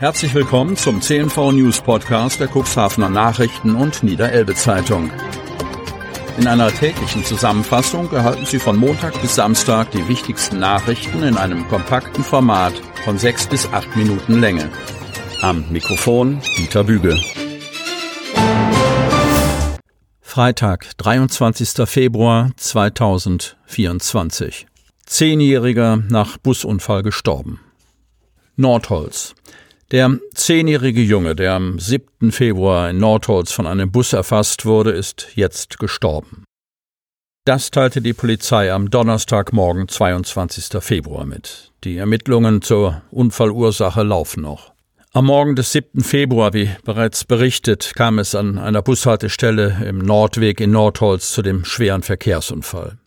Herzlich willkommen zum CNV News Podcast der Cuxhavener Nachrichten und Niederelbe Zeitung. In einer täglichen Zusammenfassung erhalten Sie von Montag bis Samstag die wichtigsten Nachrichten in einem kompakten Format von sechs bis acht Minuten Länge. Am Mikrofon Dieter Bügel. Freitag, 23. Februar 2024. Zehnjähriger nach Busunfall gestorben. Nordholz. Der zehnjährige Junge, der am 7. Februar in Nordholz von einem Bus erfasst wurde, ist jetzt gestorben. Das teilte die Polizei am Donnerstagmorgen, 22. Februar mit. Die Ermittlungen zur Unfallursache laufen noch. Am Morgen des 7. Februar, wie bereits berichtet, kam es an einer Bushaltestelle im Nordweg in Nordholz zu dem schweren Verkehrsunfall.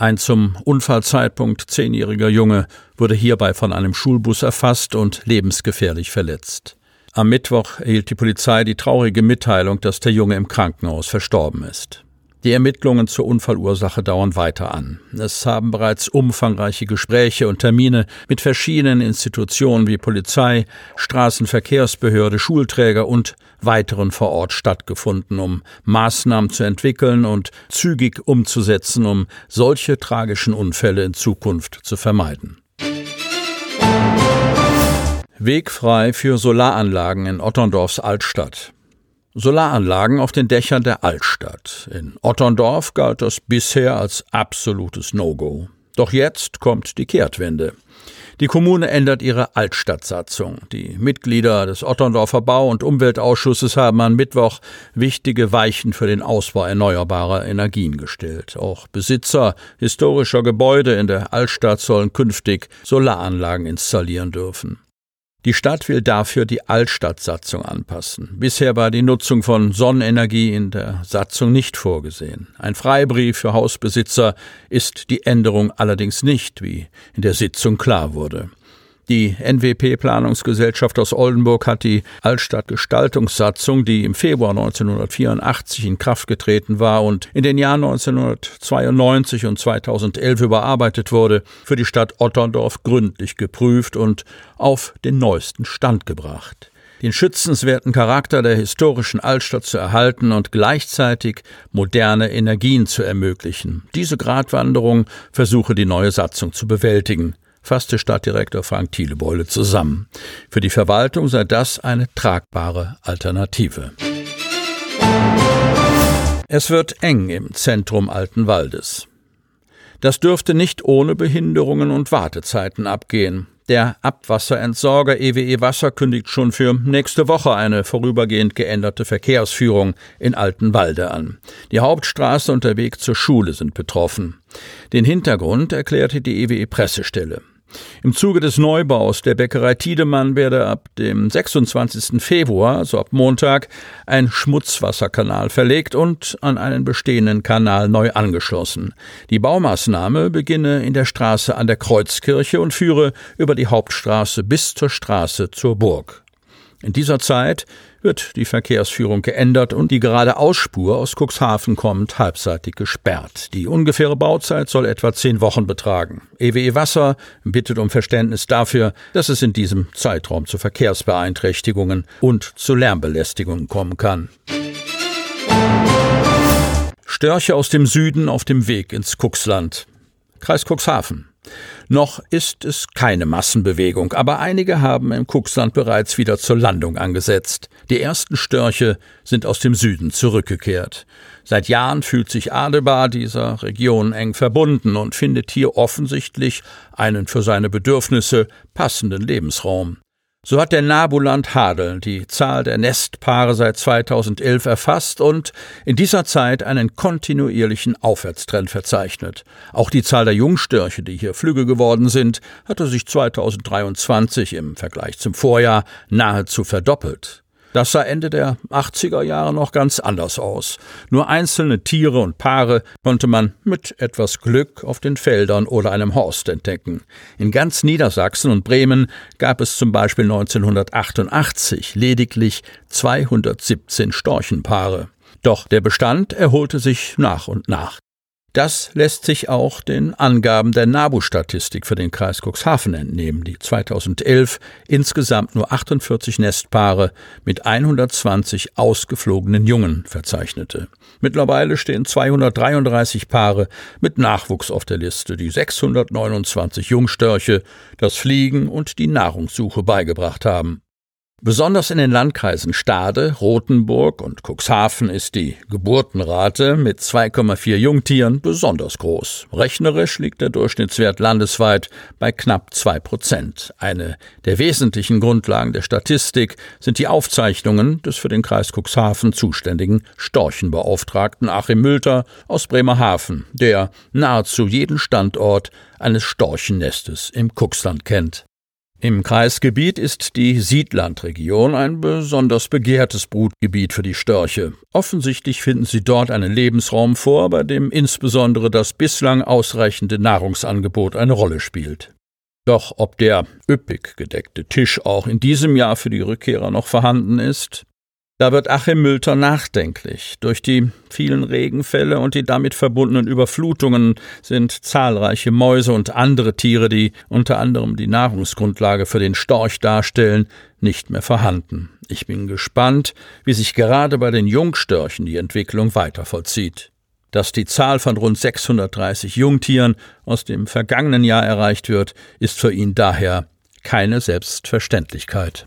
Ein zum Unfallzeitpunkt zehnjähriger Junge wurde hierbei von einem Schulbus erfasst und lebensgefährlich verletzt. Am Mittwoch erhielt die Polizei die traurige Mitteilung, dass der Junge im Krankenhaus verstorben ist. Die Ermittlungen zur Unfallursache dauern weiter an. Es haben bereits umfangreiche Gespräche und Termine mit verschiedenen Institutionen wie Polizei, Straßenverkehrsbehörde, Schulträger und weiteren vor Ort stattgefunden, um Maßnahmen zu entwickeln und zügig umzusetzen, um solche tragischen Unfälle in Zukunft zu vermeiden. Weg frei für Solaranlagen in Otterndorfs Altstadt. Solaranlagen auf den Dächern der Altstadt. In Otterndorf galt das bisher als absolutes No-Go. Doch jetzt kommt die Kehrtwende. Die Kommune ändert ihre Altstadtsatzung. Die Mitglieder des Otterndorfer Bau- und Umweltausschusses haben am Mittwoch wichtige Weichen für den Ausbau erneuerbarer Energien gestellt. Auch Besitzer historischer Gebäude in der Altstadt sollen künftig Solaranlagen installieren dürfen. Die Stadt will dafür die Altstadtsatzung anpassen. Bisher war die Nutzung von Sonnenenergie in der Satzung nicht vorgesehen. Ein Freibrief für Hausbesitzer ist die Änderung allerdings nicht, wie in der Sitzung klar wurde. Die NWP-Planungsgesellschaft aus Oldenburg hat die Altstadtgestaltungssatzung, die im Februar 1984 in Kraft getreten war und in den Jahren 1992 und 2011 überarbeitet wurde, für die Stadt Otterndorf gründlich geprüft und auf den neuesten Stand gebracht den schützenswerten Charakter der historischen Altstadt zu erhalten und gleichzeitig moderne Energien zu ermöglichen. Diese Gratwanderung versuche die neue Satzung zu bewältigen fasste Stadtdirektor Frank Thielebeule zusammen. Für die Verwaltung sei das eine tragbare Alternative. Es wird eng im Zentrum Altenwaldes. Das dürfte nicht ohne Behinderungen und Wartezeiten abgehen. Der Abwasserentsorger EWE e Wasser kündigt schon für nächste Woche eine vorübergehend geänderte Verkehrsführung in Altenwalde an. Die Hauptstraße und der Weg zur Schule sind betroffen. Den Hintergrund erklärte die EWE e Pressestelle. Im Zuge des Neubaus der Bäckerei Tiedemann werde ab dem 26. Februar, also ab Montag, ein Schmutzwasserkanal verlegt und an einen bestehenden Kanal neu angeschlossen. Die Baumaßnahme beginne in der Straße an der Kreuzkirche und führe über die Hauptstraße bis zur Straße zur Burg. In dieser Zeit wird die Verkehrsführung geändert und die gerade Ausspur aus Cuxhaven kommt halbseitig gesperrt. Die ungefähre Bauzeit soll etwa zehn Wochen betragen. EWE e Wasser bittet um Verständnis dafür, dass es in diesem Zeitraum zu Verkehrsbeeinträchtigungen und zu Lärmbelästigungen kommen kann. Störche aus dem Süden auf dem Weg ins Cuxland. Kreis Cuxhaven. Noch ist es keine Massenbewegung, aber einige haben im Kuxland bereits wieder zur Landung angesetzt. Die ersten Störche sind aus dem Süden zurückgekehrt. Seit Jahren fühlt sich Adebar dieser Region eng verbunden und findet hier offensichtlich einen für seine Bedürfnisse passenden Lebensraum. So hat der Nabuland Hadel die Zahl der Nestpaare seit 2011 erfasst und in dieser Zeit einen kontinuierlichen Aufwärtstrend verzeichnet. Auch die Zahl der Jungstörche, die hier Flügge geworden sind, hatte sich 2023 im Vergleich zum Vorjahr nahezu verdoppelt. Das sah Ende der 80er Jahre noch ganz anders aus. Nur einzelne Tiere und Paare konnte man mit etwas Glück auf den Feldern oder einem Horst entdecken. In ganz Niedersachsen und Bremen gab es zum Beispiel 1988 lediglich 217 Storchenpaare. Doch der Bestand erholte sich nach und nach. Das lässt sich auch den Angaben der NABU-Statistik für den Kreis Cuxhaven entnehmen, die 2011 insgesamt nur 48 Nestpaare mit 120 ausgeflogenen Jungen verzeichnete. Mittlerweile stehen 233 Paare mit Nachwuchs auf der Liste, die 629 Jungstörche das Fliegen und die Nahrungssuche beigebracht haben. Besonders in den Landkreisen Stade, Rothenburg und Cuxhaven ist die Geburtenrate mit 2,4 Jungtieren besonders groß. Rechnerisch liegt der Durchschnittswert landesweit bei knapp zwei Prozent. Eine der wesentlichen Grundlagen der Statistik sind die Aufzeichnungen des für den Kreis Cuxhaven zuständigen Storchenbeauftragten Achim Mülter aus Bremerhaven, der nahezu jeden Standort eines Storchennestes im Cuxland kennt. Im Kreisgebiet ist die Siedlandregion ein besonders begehrtes Brutgebiet für die Störche. Offensichtlich finden sie dort einen Lebensraum vor, bei dem insbesondere das bislang ausreichende Nahrungsangebot eine Rolle spielt. Doch ob der üppig gedeckte Tisch auch in diesem Jahr für die Rückkehrer noch vorhanden ist, da wird Achim Mülter nachdenklich. Durch die vielen Regenfälle und die damit verbundenen Überflutungen sind zahlreiche Mäuse und andere Tiere, die unter anderem die Nahrungsgrundlage für den Storch darstellen, nicht mehr vorhanden. Ich bin gespannt, wie sich gerade bei den Jungstörchen die Entwicklung weiter vollzieht. Dass die Zahl von rund 630 Jungtieren aus dem vergangenen Jahr erreicht wird, ist für ihn daher keine Selbstverständlichkeit.